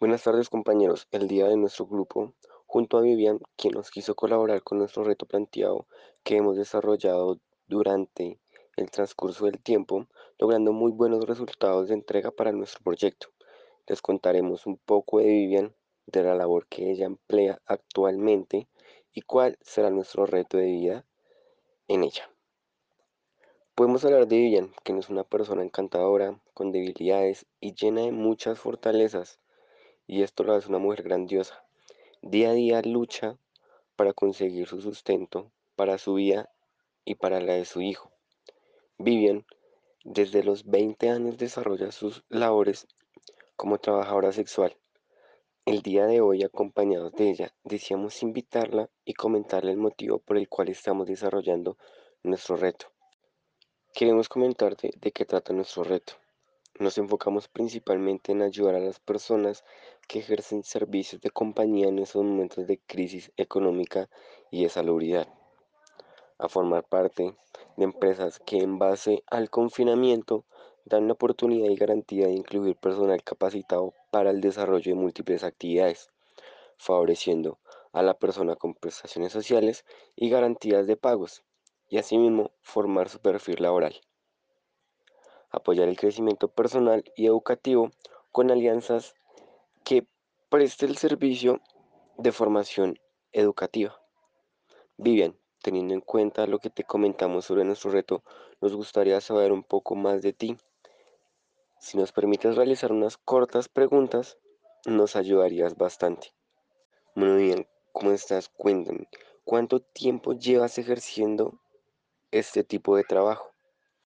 Buenas tardes compañeros, el día de nuestro grupo, junto a Vivian, quien nos quiso colaborar con nuestro reto planteado que hemos desarrollado durante el transcurso del tiempo, logrando muy buenos resultados de entrega para nuestro proyecto. Les contaremos un poco de Vivian, de la labor que ella emplea actualmente y cuál será nuestro reto de vida en ella. Podemos hablar de Vivian, que no es una persona encantadora, con debilidades y llena de muchas fortalezas y esto lo hace una mujer grandiosa. Día a día lucha para conseguir su sustento para su vida y para la de su hijo. Vivian, desde los 20 años desarrolla sus labores como trabajadora sexual. El día de hoy, acompañados de ella, deseamos invitarla y comentarle el motivo por el cual estamos desarrollando nuestro reto. Queremos comentarte de qué trata nuestro reto. Nos enfocamos principalmente en ayudar a las personas que ejercen servicios de compañía en esos momentos de crisis económica y de salubridad, a formar parte de empresas que en base al confinamiento dan la oportunidad y garantía de incluir personal capacitado para el desarrollo de múltiples actividades, favoreciendo a la persona con prestaciones sociales y garantías de pagos, y asimismo formar su perfil laboral. Apoyar el crecimiento personal y educativo con alianzas que preste el servicio de formación educativa. Vivian, teniendo en cuenta lo que te comentamos sobre nuestro reto, nos gustaría saber un poco más de ti. Si nos permites realizar unas cortas preguntas, nos ayudarías bastante. Muy bien, ¿cómo estás? Cuéntame, ¿cuánto tiempo llevas ejerciendo este tipo de trabajo?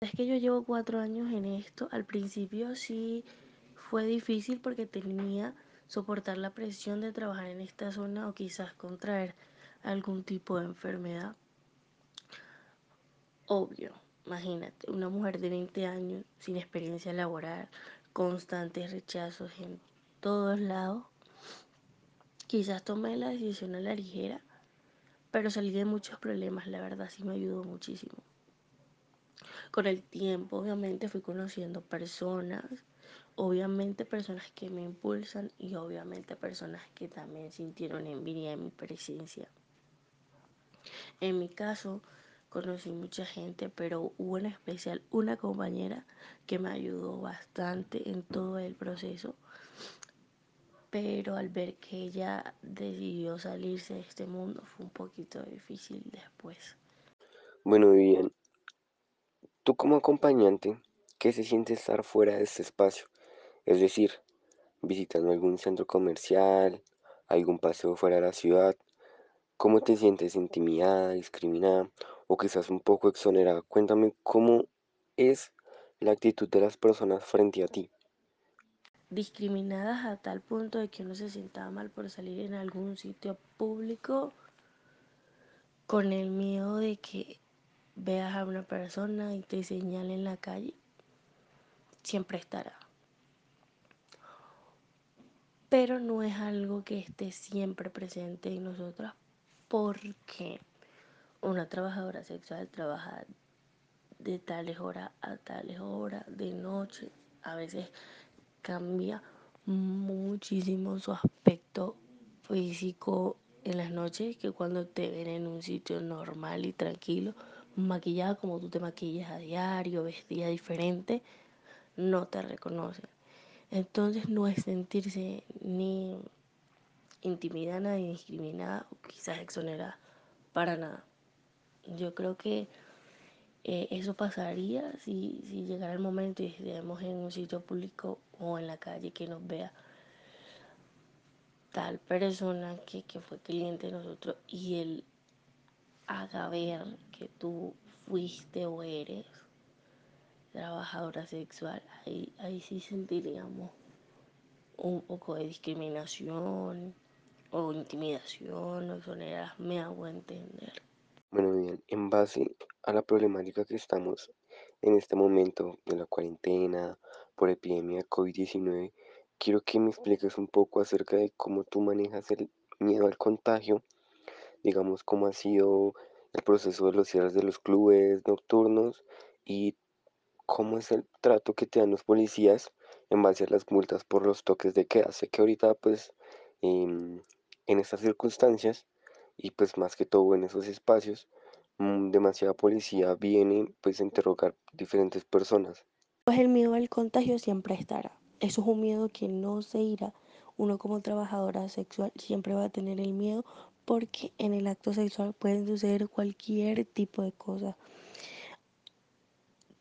Es que yo llevo cuatro años en esto. Al principio sí fue difícil porque tenía soportar la presión de trabajar en esta zona o quizás contraer algún tipo de enfermedad. Obvio, imagínate, una mujer de 20 años sin experiencia laboral, constantes rechazos en todos lados. Quizás tomé la decisión a la ligera, pero salí de muchos problemas, la verdad sí me ayudó muchísimo con el tiempo, obviamente, fui conociendo personas, obviamente personas que me impulsan y obviamente personas que también sintieron envidia en mi presencia. En mi caso, conocí mucha gente, pero hubo en especial una compañera que me ayudó bastante en todo el proceso. Pero al ver que ella decidió salirse de este mundo fue un poquito difícil después. Bueno, bien, Tú como acompañante, ¿qué se siente estar fuera de este espacio? Es decir, visitando algún centro comercial, algún paseo fuera de la ciudad. ¿Cómo te sientes intimidada, discriminada o quizás un poco exonerada? Cuéntame cómo es la actitud de las personas frente a ti. Discriminadas a tal punto de que uno se sienta mal por salir en algún sitio público con el miedo de que veas a una persona y te señale en la calle, siempre estará. Pero no es algo que esté siempre presente en nosotras porque una trabajadora sexual trabaja de tales horas a tales horas, de noche, a veces cambia muchísimo su aspecto físico en las noches que cuando te ven en un sitio normal y tranquilo maquillada como tú te maquillas a diario, vestida diferente, no te reconocen. Entonces no es sentirse ni intimidada ni discriminada o quizás exonerada para nada. Yo creo que eh, eso pasaría si, si llegara el momento y estuviéramos en un sitio público o en la calle que nos vea tal persona que, que fue cliente de nosotros y él haga ver que tú fuiste o eres trabajadora sexual, ahí, ahí sí sentiríamos un poco de discriminación o intimidación o exoneras, me hago entender. Bueno, bien, en base a la problemática que estamos en este momento de la cuarentena por epidemia de COVID-19, quiero que me expliques un poco acerca de cómo tú manejas el miedo al contagio, digamos, cómo ha sido el proceso de los cierres de los clubes nocturnos y cómo es el trato que te dan los policías en base a las multas por los toques de queda. Sé que ahorita pues em, en estas circunstancias y pues más que todo en esos espacios, mm, demasiada policía viene pues a interrogar diferentes personas. Pues el miedo al contagio siempre estará. Eso es un miedo que no se irá. Uno como trabajadora sexual siempre va a tener el miedo porque en el acto sexual pueden suceder cualquier tipo de cosas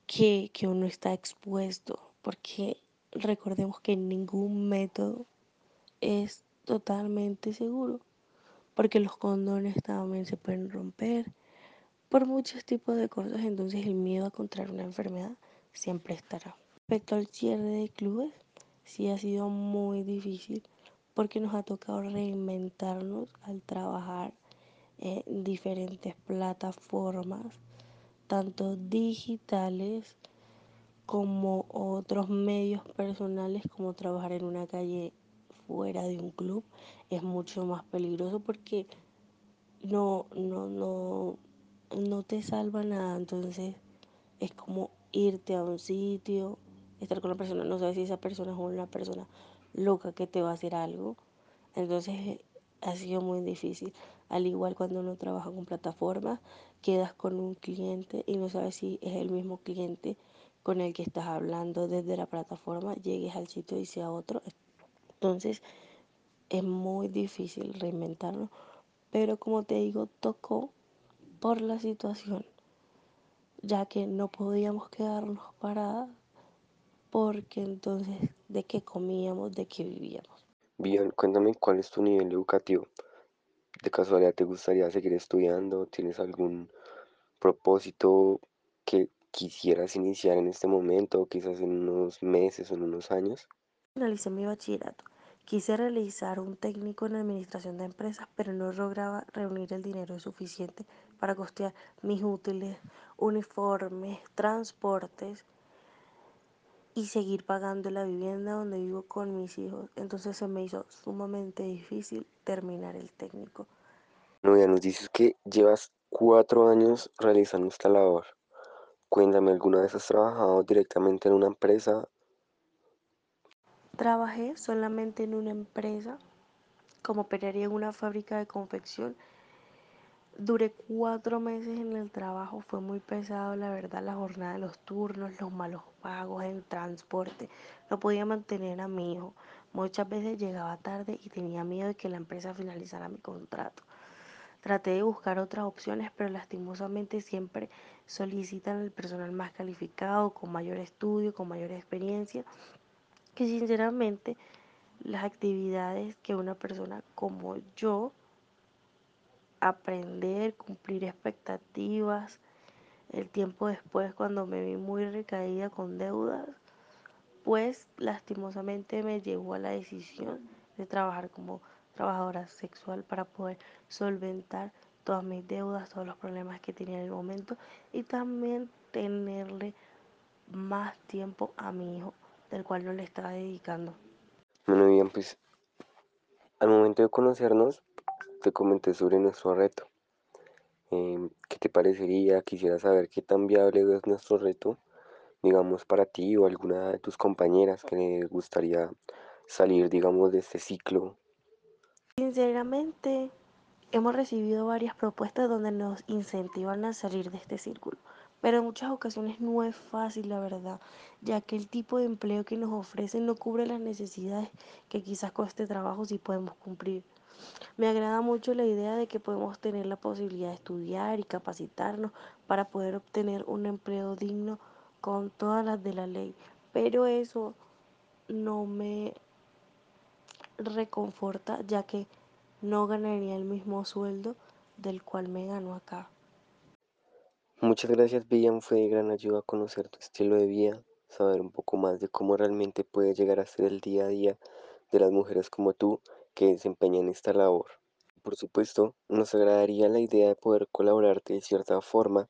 que, uno está expuesto. Porque recordemos que ningún método es totalmente seguro. Porque los condones también se pueden romper por muchos tipos de cosas. Entonces el miedo a contraer una enfermedad siempre estará. Respecto al cierre de clubes, sí ha sido muy difícil porque nos ha tocado reinventarnos al trabajar en diferentes plataformas, tanto digitales como otros medios personales, como trabajar en una calle fuera de un club, es mucho más peligroso porque no, no, no, no te salva nada. Entonces es como irte a un sitio, estar con la persona, no sabes si esa persona es una persona loca que te va a hacer algo. Entonces ha sido muy difícil. Al igual cuando uno trabaja con plataformas, quedas con un cliente y no sabes si es el mismo cliente con el que estás hablando desde la plataforma, llegues al sitio y sea otro. Entonces es muy difícil reinventarlo. Pero como te digo, tocó por la situación, ya que no podíamos quedarnos paradas porque entonces de qué comíamos, de qué vivíamos. Bien, cuéntame cuál es tu nivel educativo. ¿De casualidad te gustaría seguir estudiando? ¿Tienes algún propósito que quisieras iniciar en este momento quizás en unos meses o en unos años? Finalicé mi bachillerato. Quise realizar un técnico en administración de empresas, pero no lograba reunir el dinero suficiente para costear mis útiles, uniformes, transportes y seguir pagando la vivienda donde vivo con mis hijos. Entonces se me hizo sumamente difícil terminar el técnico. No, ya nos dices que llevas cuatro años realizando esta labor. Cuéntame, ¿alguna vez has trabajado directamente en una empresa? Trabajé solamente en una empresa como operaría en una fábrica de confección. Duré cuatro meses en el trabajo, fue muy pesado, la verdad, la jornada de los turnos, los malos pagos, el transporte. No podía mantener a mi hijo. Muchas veces llegaba tarde y tenía miedo de que la empresa finalizara mi contrato. Traté de buscar otras opciones, pero lastimosamente siempre solicitan el personal más calificado, con mayor estudio, con mayor experiencia, que sinceramente las actividades que una persona como yo aprender, cumplir expectativas. El tiempo después, cuando me vi muy recaída con deudas, pues lastimosamente me llevó a la decisión de trabajar como trabajadora sexual para poder solventar todas mis deudas, todos los problemas que tenía en el momento y también tenerle más tiempo a mi hijo, del cual no le estaba dedicando. Bueno, bien, pues al momento de conocernos, te comenté sobre nuestro reto. Em, ¿qué te parecería? Quisiera saber qué tan viable es nuestro reto, digamos, para ti o alguna de tus compañeras que les gustaría salir, digamos, de este ciclo. Sinceramente, hemos recibido varias propuestas donde nos incentivan a salir de este círculo, pero en muchas ocasiones no es fácil, la verdad, ya que el tipo de empleo que nos ofrecen no cubre las necesidades que quizás con este trabajo sí podemos cumplir. Me agrada mucho la idea de que podemos tener la posibilidad de estudiar y capacitarnos para poder obtener un empleo digno con todas las de la ley, pero eso no me reconforta ya que no ganaría el mismo sueldo del cual me gano acá. Muchas gracias, Villan. Fue de gran ayuda conocer tu estilo de vida, saber un poco más de cómo realmente puede llegar a ser el día a día de las mujeres como tú que desempeñan esta labor. Por supuesto, nos agradaría la idea de poder colaborarte de cierta forma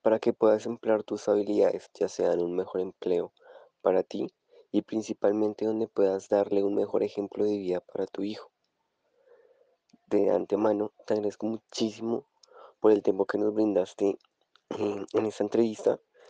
para que puedas emplear tus habilidades, ya sea en un mejor empleo para ti y principalmente donde puedas darle un mejor ejemplo de vida para tu hijo. De antemano, te agradezco muchísimo por el tiempo que nos brindaste en esta entrevista